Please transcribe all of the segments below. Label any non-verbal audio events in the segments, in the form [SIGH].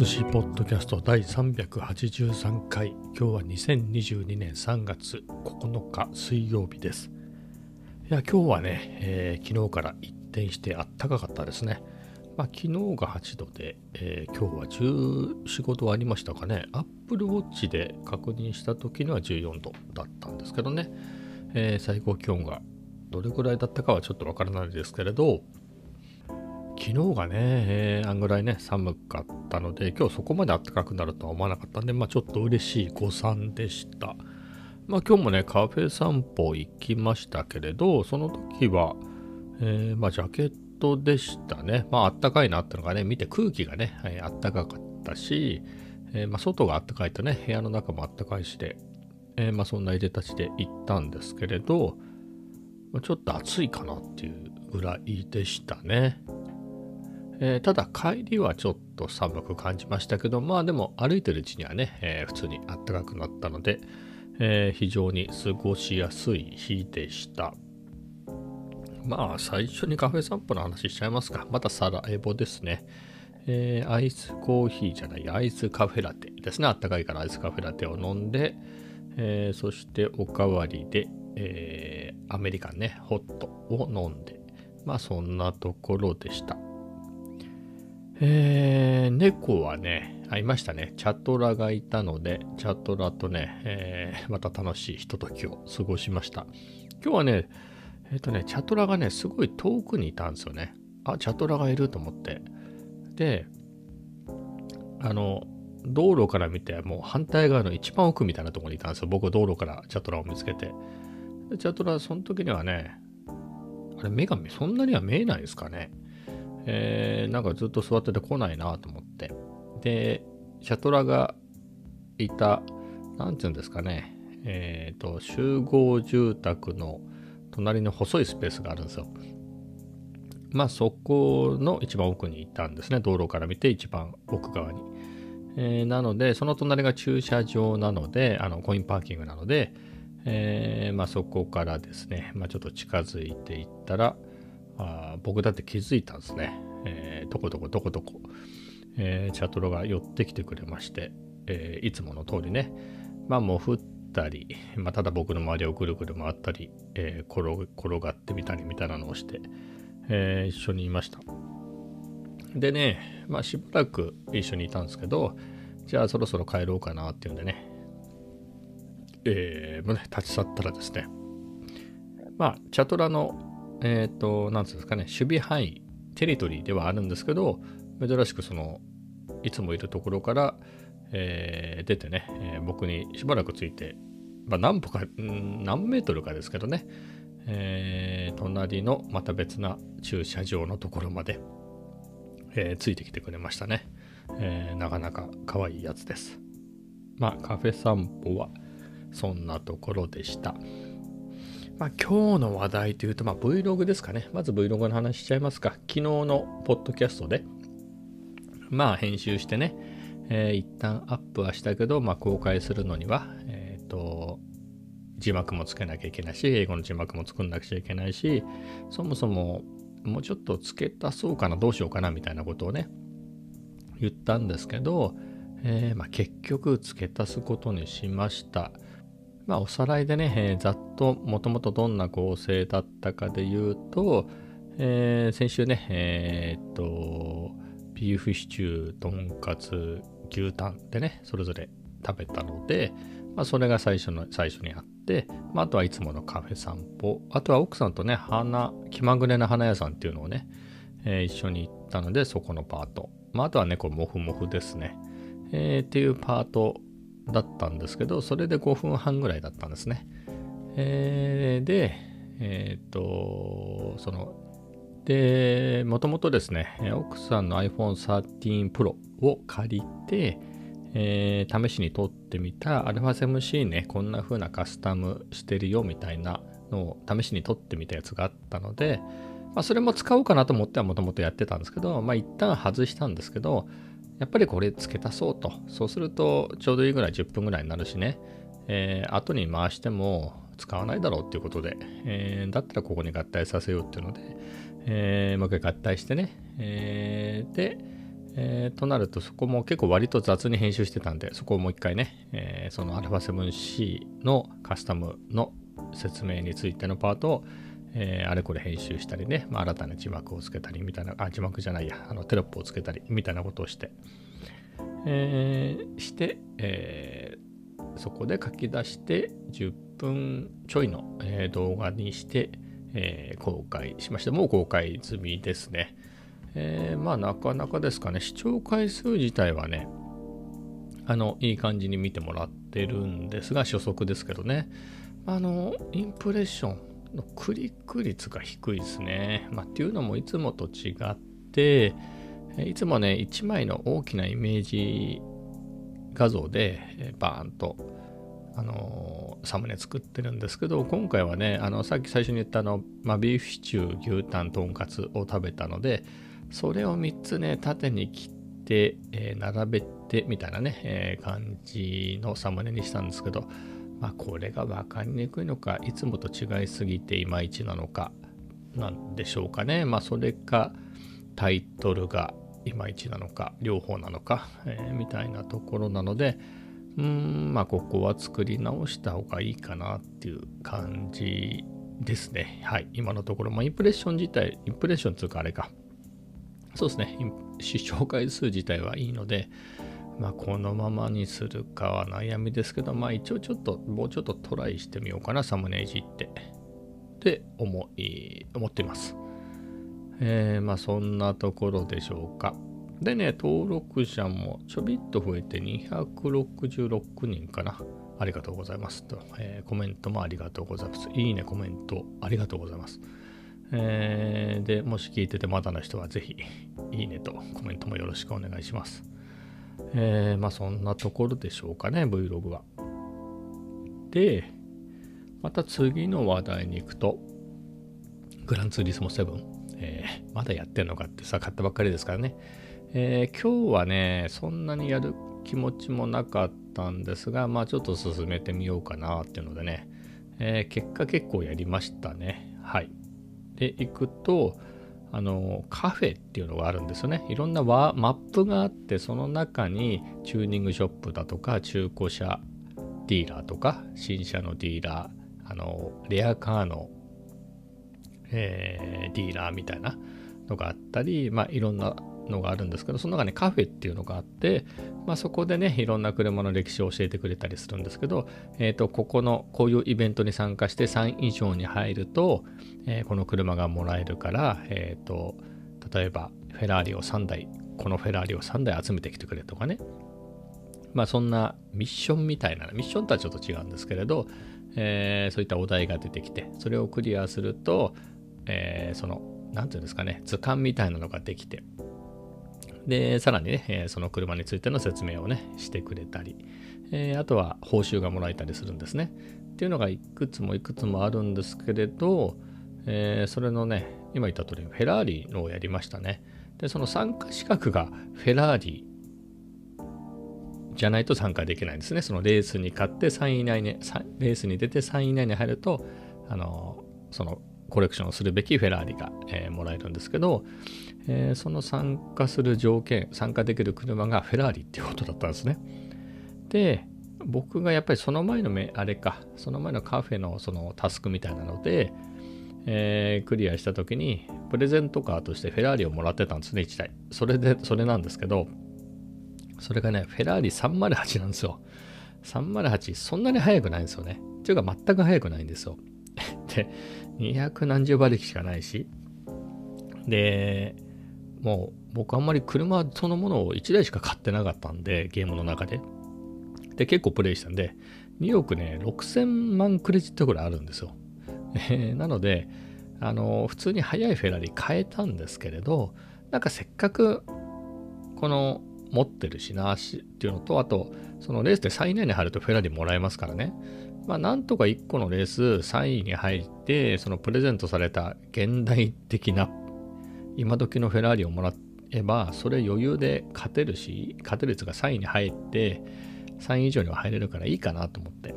寿司ポッドキャスト第383回今日は2022年3月9日水曜日ですいや今日はね、えー、昨日から一転してあったかかったですねまあ、昨日が8度で、えー、今日は14、5度ありましたかね。Apple Watch で確認した時には14度だったんですけどね。えー、最高気温がどれぐらいだったかはちょっとわからないですけれど、昨日がね、えー、あんぐらいね、寒かったので、今日そこまで暖かくなるとは思わなかったんで、まあちょっと嬉しい誤算でした。まあ今日もね、カフェ散歩行きましたけれど、その時は、えー、まあジャケットでしたね。まああったかいなってのがね、見て空気がね、はい、あったかかったし、えー、まあ外があったかいとね、部屋の中もあったかいしで、え、まあそんないでたちで行ったんですけれど、ちょっと暑いかなっていうぐらいでしたね。えー、ただ帰りはちょっと寒く感じましたけど、まあでも歩いてるうちにはね、えー、普通に暖かくなったので、えー、非常に過ごしやすい日でした。まあ最初にカフェ散歩の話しちゃいますか。またサラエボですね。え、アイスコーヒーじゃない、アイスカフェラテですね。あったかいからアイスカフェラテを飲んで、え、そしておかわりで、え、アメリカンね、ホットを飲んで、まあそんなところでした。えー、猫はね、会いましたね。チャトラがいたので、チャトラとね、えー、また楽しいひとときを過ごしました。今日はね、えっ、ー、とね、チャトラがね、すごい遠くにいたんですよね。あ、チャトラがいると思って。で、あの、道路から見て、もう反対側の一番奥みたいなところにいたんですよ。僕、道路からチャトラを見つけて。チャトラ、その時にはね、あれ、目がそんなには見えないですかね。えー、なんかずっと座ってて来ないなと思って。で、シャトラがいた、なんていうんですかね、えっ、ー、と、集合住宅の隣の細いスペースがあるんですよ。まあそこの一番奥にいたんですね。道路から見て一番奥側に。えー、なので、その隣が駐車場なので、あのコインパーキングなので、えー、まあそこからですね、まあちょっと近づいていったら、あ僕だって気づいたんですね。えー、どこどこどこどこ、えー、チャトロが寄ってきてくれまして、えー、いつもの通りね、まあもう降ったり、まあ、ただ僕の周りをぐるぐる回ったり、えー、転転がってみたりみたいなのをして、え、一緒にいました。でね、まあしばらく一緒にいたんですけど、じゃあそろそろ帰ろうかなっていうんでね、えー、ね、立ち去ったらですね、まあ、チャトラのえっ、ー、と、なんですかね、守備範囲、テリトリーではあるんですけど、珍しくその、いつもいるところから、えー、出てね、えー、僕にしばらくついて、まあ、何歩か、何メートルかですけどね、えー、隣のまた別な駐車場のところまで、え、ついてきてくれましたね。え、なかなか可愛いやつです。まあ、カフェ散歩はそんなところでした。まあ、今日の話題というと、まあ、Vlog ですかね。まず Vlog の話しちゃいますか。昨日のポッドキャストで、まあ、編集してね、えー、一旦アップはしたけど、まあ、公開するのには、えっ、ー、と、字幕もつけなきゃいけないし、英語の字幕も作んなくちゃいけないし、そもそももうちょっと付け足そうかな、どうしようかな、みたいなことをね、言ったんですけど、えー、まあ、結局付け足すことにしました。まあ、おさらいでね、えー、ざっともともとどんな構成だったかで言うと、えー、先週ね、えー、っと、ビーフシチュー、とんかつ、牛タンでね、それぞれ食べたので、まあ、それが最初の、最初にあって、まあ、あとはいつものカフェ散歩、あとは奥さんとね、花、気まぐれな花屋さんっていうのをね、えー、一緒に行ったので、そこのパート。まあ、あとはね、これ、もふもふですね。えー、っていうパートだったんですけど、それで5分半ぐらいだったんですね。えー、で、えっ、と、その、で、もともとですね、奥さんの iPhone 13 Pro を借りて、えー、試しに撮ってみた α7C ね、こんな風なカスタムしてるよみたいなのを試しに撮ってみたやつがあったので、まあ、それも使おうかなと思ってはもともとやってたんですけど、まあ、一旦外したんですけど、やっぱりこれ付け足そうと。そうするとちょうどいいぐらい10分ぐらいになるしね、えー、後に回しても使わないだろうっていうことで、えー、だったらここに合体させようっていうので、えー、もう一回合体してね、えー、で、えー、となるとそこも結構割と雑に編集してたんでそこをもう一回ね、えー、その α7C のカスタムの説明についてのパートを、えー、あれこれ編集したりね、まあ、新たな字幕をつけたりみたいなあ字幕じゃないやあのテロップをつけたりみたいなことをして、えー、して、えー、そこで書き出して10分ちょいの、え、動画にして、え、公開しました。もう公開済みですね、え、まあなかなかですかね。視聴回数自体はねあのいい感じに見てもらってるんですが初速ですけどね。あのインプレッションのクリック率が低いですね。まあ、っていうのもいつもと違っていつもね1枚の大きなイメージ画像でバーンとあのサムネ作ってるんですけど今回はねあのさっき最初に言ったあの、まあ、ビーフシチュー牛タンとんかつを食べたのでそれを3つね縦に切って、えー、並べてみたいなね、えー、感じのサムネにしたんですけどまあ、これが分かりにくいのかいつもと違いすぎていまいちなのかなんでしょうかね。まあそれかタイトルがいまいちなのか両方なのか、えー、みたいなところなのでうんまあここは作り直した方がいいかなっていう感じですね。はい今のところまあインプレッション自体インプレッションっていうかあれか。そうですね視聴回数自体はいいのでまあ、このままにするかは悩みですけど、まあ一応ちょっと、もうちょっとトライしてみようかな、サムネイジって。って思い、思っています。えー、まあそんなところでしょうか。でね、登録者もちょびっと増えて266人かな。ありがとうございますと、えー、コメントもありがとうございます。いいね、コメントありがとうございます。えー、で、もし聞いててまだの人はぜひ、いいねとコメントもよろしくお願いします。えー、まあそんなところでしょうかね、Vlog は。で、また次の話題に行くと、グランツーリスモ7、えー、まだやってんのかってさ、買ったばっかりですからね。えー、今日はね、そんなにやる気持ちもなかったんですが、まあちょっと進めてみようかなっていうのでね、えー、結果結構やりましたね。はい。で、行くと、あのカフェっていうのがあるんですよね。いろんなマップがあってその中にチューニングショップだとか中古車ディーラーとか新車のディーラーあのレアカーの、えー、ディーラーみたいなのがあったり、まあ、いろんなのがあるんですけどその中にカフェっていうのがあって、まあ、そこでねいろんな車の歴史を教えてくれたりするんですけど、えーと、ここのこういうイベントに参加して3以上に入ると、えー、この車がもらえるから、えーと、例えばフェラーリを3台このフェラーリを3台集めてきてくれとかね。まあそんなミッションみたいなミッションとはちょっと違うんですけれど、えー、そういったお題が出てきてそれをクリアすると、えー、その何て言うんですかね図鑑みたいなのができてで、さらにね、えその車についての説明をね、してくれたり、えー、あとは報酬がもらえたりするんですね。っていうのがいくつもいくつもあるんですけれど、えー、それのね、今言った通り、フェラーリのをやりましたね。で、その参加資格がフェラーリじゃないと参加できないんですね。そのレースに勝って3位以内に、レースに出て3位以内に入ると、あの、そのコレクションするべきフェラーリが、えー、もらえるんですけど、えー、その参加する条件参加できる車がフェラーリっていうことだったんですね。で僕がやっぱりその前のあれかその前のカフェのそのタスクみたいなので、えー、クリアした時にプレゼントカーとしてフェラーリをもらってたんですね1台。それでそれなんですけどそれがねフェラーリ308なんですよ。308そんなに速くないんですよね。っていうか全く速くないんですよ。で200何十馬力しかないし。でもう僕あんまり車そのものを1台しか買ってなかったんでゲームの中で。で結構プレイしたんで2億ね6000万クレジットぐらいあるんですよ、えー、なのであの普通に速いフェラリ買えたんですけれどなんかせっかくこの持ってるしなしっていうのとあとそのレースで3位以内に入るとフェラリもらえますからね。まあ、なんとか1個のレース3位に入って、そのプレゼントされた現代的な今時のフェラーリをもらえば、それ余裕で勝てるし、勝てる率が3位に入って、3位以上には入れるからいいかなと思って。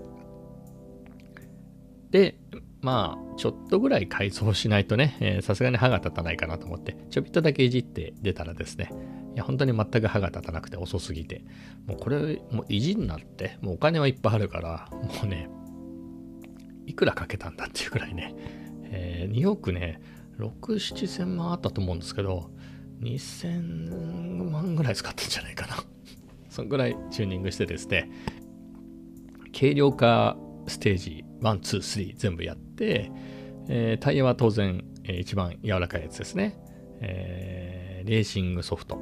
で、まあ、ちょっとぐらい改造しないとね、さすがに歯が立たないかなと思って、ちょびっとだけいじって出たらですね、いや、本当に全く歯が立たなくて遅すぎて、もうこれ、もう意地になって、もうお金はいっぱいあるから、もうね、いくらかけたんだっていうくらいね、えー、2億ね、6、7千万あったと思うんですけど、2000万ぐらい使ったんじゃないかな。[LAUGHS] そんぐらいチューニングしてですね、軽量化ステージ1、2、3全部やって、えー、タイヤは当然、えー、一番柔らかいやつですね。えー、レーシングソフト。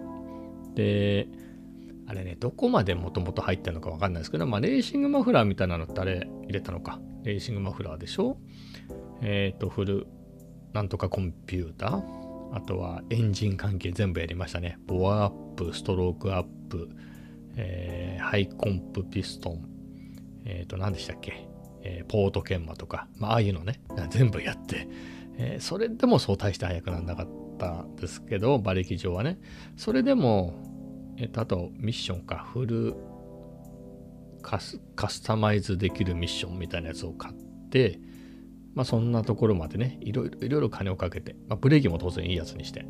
で、あれね、どこまでもともと入ってるのかわかんないですけど、まあ、レーシングマフラーみたいなのってあれ入れたのか。レーシングマフラーでしょ？えっ、ー、と、フル、なんとかコンピューター。あとはエンジン関係全部やりましたね。ボアアップ、ストロークアップ、えー、ハイコンプピストン、えっ、ー、と、何でしたっけ、えー、ポート研磨とか、まあ、ああいうのね、全部やって、えそれでもそう大して速くなんなかったですけど、馬力上はね。それでも、えっ、と、あと、ミッションか、フルカスタマイズできるミッションみたいなやつを買って、まあそんなところまでね、いろいろいろいろ金をかけて、まあ、ブレーキも当然いいやつにして、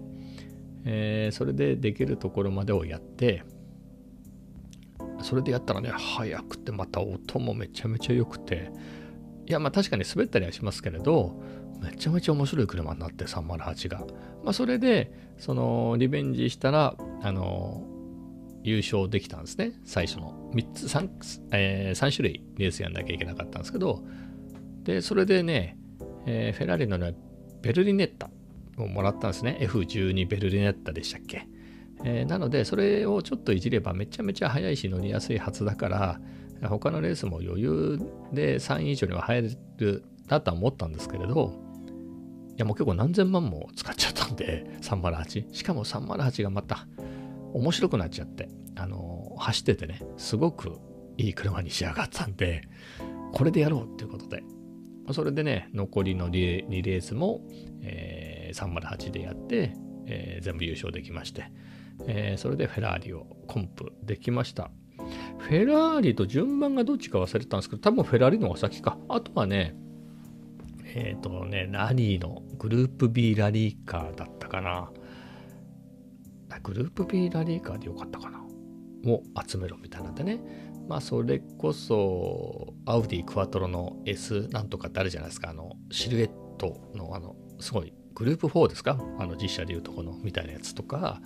えー、それでできるところまでをやって、それでやったらね、速くて、また音もめちゃめちゃ良くて、いや、まあ確かに滑ったりはしますけれど、めちゃめちゃ面白い車になって、308が。まあそれで、その、リベンジしたら、あの、優勝できたんですね。最初の3つ、3、えー、3種類レースやんなきゃいけなかったんですけど、で、それでね、えー、フェラーリのね、ベルリネッタをもらったんですね。F12 ベルリネッタでしたっけ。えー、なので、それをちょっといじればめちゃめちゃ速いし乗りやすいはずだから、他のレースも余裕で3位以上には入るなとは思ったんですけれど、いやもう結構何千万も使っちゃったんで、308。しかも308がまた面白くなっちゃって、あの走っててね、すごくいい車に仕上がったんで、これでやろうっていうことで、それでね、残りの 2, レースも、えー、308でやって、えー、全部優勝できまして、えー、それでフェラーリをコンプできました。フェラーリと順番がどっちか忘れたんですけど、多分フェラーリの方が先か。あとはね、えっ、ー、とね、ラリーのグループ B ラリーカーだったかな。グループ B ラリーカーでよかったかな。を集めろみたいなんでね。まあそれこそアウディクワトロの S なんとかってあるじゃないですか。あのシルエットのあのすごいグループ4ですか？あの実写でいうとこのみたいなやつとか、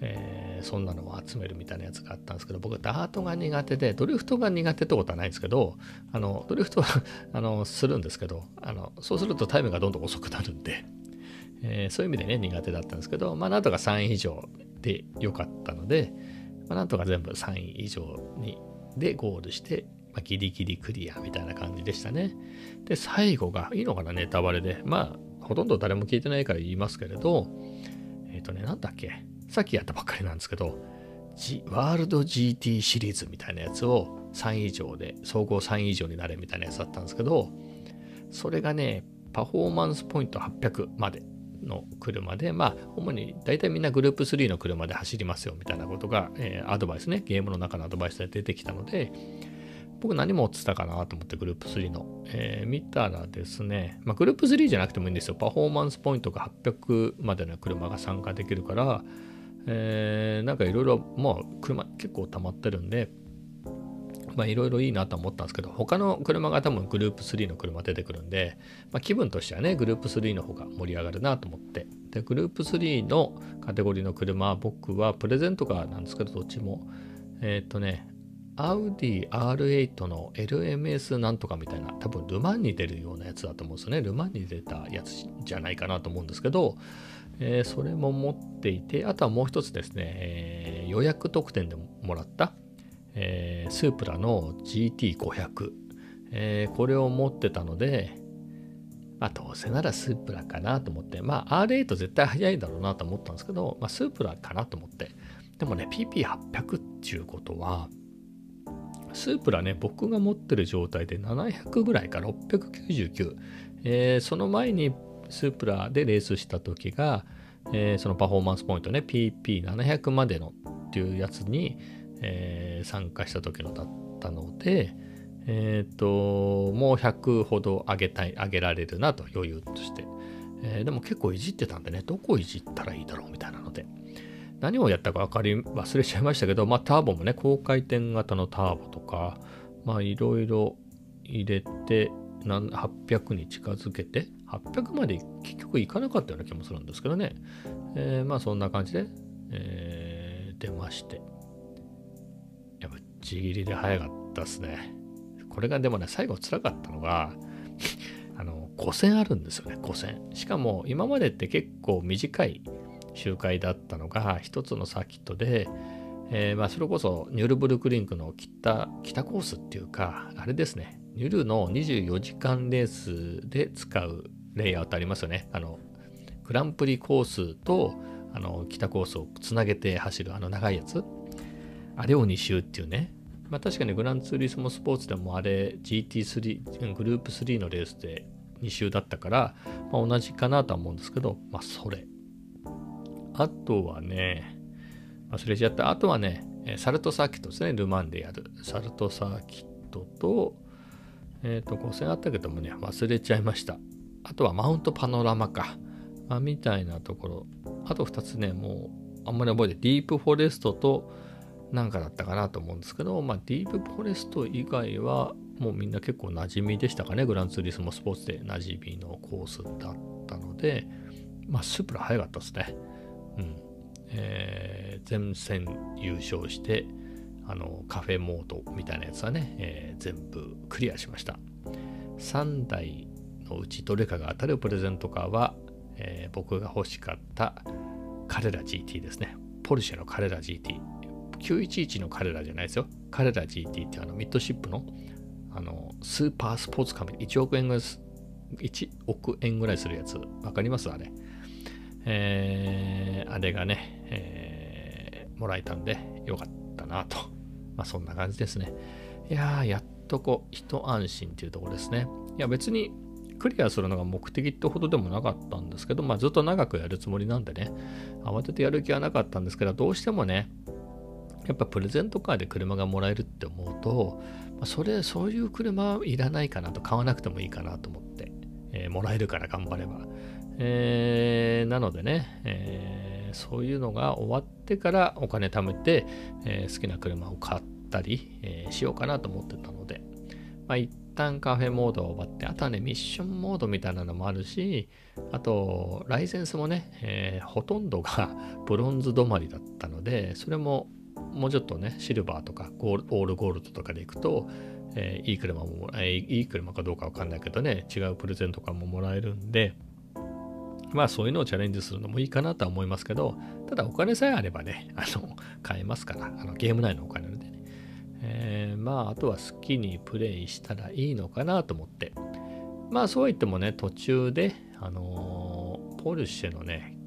えー、そんなのを集めるみたいなやつがあったんですけど僕はダートが苦手でドリフトが苦手ってことはないんですけどあのドリフトはあのするんですけどあのそうするとタイムがどんどん遅くなるんで、えー、そういう意味でね苦手だったんですけどまあなんとか3位以上で良かったので、まあ、なんとか全部3位以上にでゴールして、まあ、ギリギリクリアみたいな感じでしたね。で、最後が、いいのかな、ネタバレで。まあ、ほとんど誰も聞いてないから言いますけれど、えっ、ー、とね、なんだっけ、さっきやったばっかりなんですけど、G、ワールド GT シリーズみたいなやつを3位以上で、総合3位以上になれみたいなやつだったんですけど、それがね、パフォーマンスポイント800までの車で、まあ、主に大体みんなグループ3の車で走りますよみたいなことが、えー、アドバイスね、ゲームの中のアドバイスで出てきたので、僕何持ってたかなと思ってグループ3の、えー、見たらですね、まあ、グループ3じゃなくてもいいんですよ。パフォーマンスポイントが800までの車が参加できるから、えー、なんかいろいろ、まあ、車結構溜まってるんで、まあいろいろいいなと思ったんですけど、他の車が多分グループ3の車出てくるんで、まあ、気分としてはね、グループ3の方が盛り上がるなと思って。で、グループ3のカテゴリーの車、僕はプレゼントカーなんですけど、どっちも、えっ、とね、アウディ R8 の LMS なんとかみたいな、多分ルマンに出るようなやつだと思うんですよね。ルマンに出たやつじゃないかなと思うんですけど、えー、それも持っていて、あとはもう一つですね、えー、予約特典でもらった、えー、スープラの GT500、えー、これを持ってたので、まあ、どうせならスープラかなと思って、まあ、R8 絶対速いだろうなと思ったんですけど、まあ、スープラかなと思って。でもね、PP800 っていうことは、スープラね、僕が持ってる状態で700ぐらいか、699。えー、その前にスープラでレースした時が、えー、そのパフォーマンスポイントね、PP700 までのっていうやつに、えー、参加した時のだったので、えっ、ー、と、もう100ほど上げたい、上げられるなと余裕として。えー、でも結構いじってたんでね、どこいじったらいいだろうみたいなので。何をやったか分かり忘れちゃいましたけど、まあ、ターボもね高回転型のターボとかまあいろいろ入れて800に近づけて800まで結局いかなかったような気もするんですけどね、えー、まあそんな感じで、えー、出ましてちぎりで早かったですね。これがでもね最後辛かったのが [LAUGHS] あの5000あるんですよね5000しかも今までって結構短い周回だったのが一つのサーキットで、えー、まあそれこそニュルブルクリンクの北北コースっていうかあれですね。ニュルの24時間レースで使うレイアウトありますよね。あのグランプリコースとあの北コースをつなげて走るあの長いやつ。あれを2周っていうねまあ確かにグランツーリスモスポーツでもあれ GT3 グループ3のレースで2周だったから、まあ、同じかなとは思うんですけどまあそれあとはね、忘れちゃった。あとはね、サルトサーキットですね。ルマンでやる。サルトサーキットと、えっ、ー、と、5000あったけどもね、忘れちゃいました。あとはマウントパノラマか。まあ、みたいなところ。あと2つね、もう、あんまり覚えて、ディープフォレストと、なんかだったかなと思うんですけど、まあ、ディープフォレスト以外は、もうみんな結構馴染みでしたかね。グランツーリスモスポーツで馴染みのコースだったので、まあ、スープラ早かったですね。うんえー、全戦優勝してあのカフェモードみたいなやつはね、えー、全部クリアしました3台のうちどれかが当たるプレゼントカーは、えー、僕が欲しかったカレラ GT ですねポルシェのカレラ911のカレラじゃないですよカレラ GT ってあのミッドシップのあのスーパースポーツカメラ1億円ぐらい1億円ぐらいするやつわかります？あれえー、あれがね、えー、もらえたんでよかったなと。まあそんな感じですね。いやー、やっとこう、一安心っていうところですね。いや別にクリアするのが目的ってほどでもなかったんですけど、まあずっと長くやるつもりなんでね、慌ててやる気はなかったんですけど、どうしてもね、やっぱプレゼントカーで車がもらえるって思うと、ま、それ、そういう車いらないかなと、買わなくてもいいかなと思って、えー、もらえるから頑張れば。えー、なのでね、えー、そういうのが終わってからお金貯めて、え、好きな車を買ったり、えしようかなと思ってたので、まあ、一旦カフェモードが終わって、あとはね、ミッションモードみたいなのもあるし、あと、ライセンスもね、えほとんどが [LAUGHS] ブロンズ止まりだったので、それももうちょっとね、シルバーとかゴールオールゴールドとかで行くと、えー、いい車も、えー、いい車かどうかわかんないけどね、違うプレゼントかももらえるんで、まあそういうのをチャレンジするのもいいかなとは思いますけど、ただお金さえあればね、あの、買えますから、あのゲーム内のお金でね。えー、まああとは好きにプレイしたらいいのかなと思って。まあそうは言ってもね、途中で、あの、ポルシェのね、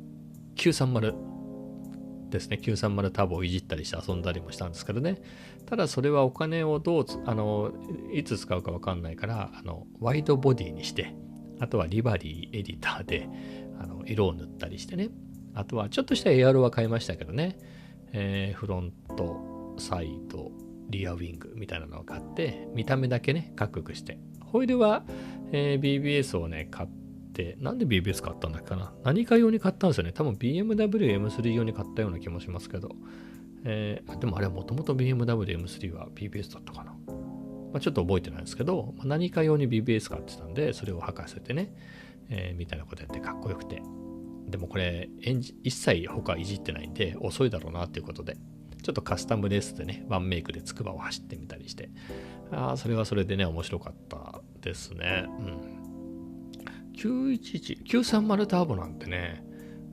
930ですね、930ターボをいじったりして遊んだりもしたんですけどね。ただそれはお金をどうあの、いつ使うかわかんないから、あの、ワイドボディにして、あとはリバリーエディターで、あの色を塗ったりしてね。あとはちょっとした AR は買いましたけどね。えー、フロント、サイド、リアウィングみたいなのを買って、見た目だけね、かっこよくして。ホイールは、えー、BBS をね、買って、なんで BBS 買ったんだっけかな？何か用に買ったんですよね。多分 BMW M3 用に買ったような気もしますけど。えー、でもあれはもともと BMW M3 は BBS だったかな。まあ、ちょっと覚えてないんですけど、まあ、何か用に BBS 買ってたんで、それを履かせてね、えー、みたいなことやってかっこよくて。でもこれ、エンジ一切他いじってないんで、遅いだろうなっていうことで、ちょっとカスタムレースでね、ワンメイクでつくばを走ってみたりして、ああ、それはそれでね、面白かったですね。うん。911、930ターボなんてね、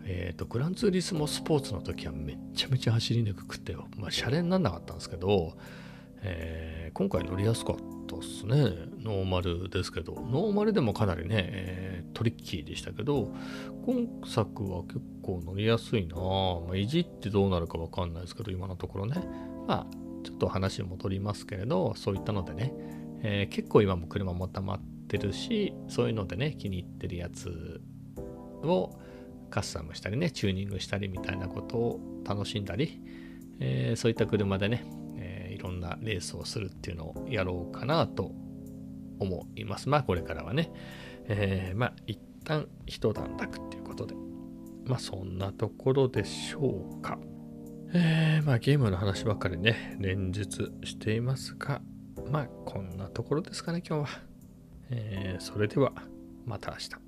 えっ、ー、と、グランツーリスモスポーツの時はめっちゃめちゃ走りにくくて。まあ、シャレになんなかったんですけど、えー、今回乗りやすかったっすね。ノーマルですけど、ノーマルでもかなりね、えー、トリッキーでしたけど、今作は結構乗りやすいなまあ、いじってどうなるかわかんないですけど、今のところね。まあ、ちょっと話戻りますけれど、そういったのでね、えー、結構今も車も溜まってってるしそういうのでね気に入ってるやつをカスタムしたりねチューニングしたりみたいなことを楽しんだり、えー、そういった車でね、えー、いろんなレースをするっていうのをやろうかなと思います。まあこれからはね、えー、まあ一旦一段落っていうことで。まあそんなところでしょうか。えー、まあゲームの話ばっかりね連日していますがまあこんなところですかね今日は。えー、それではまた明日。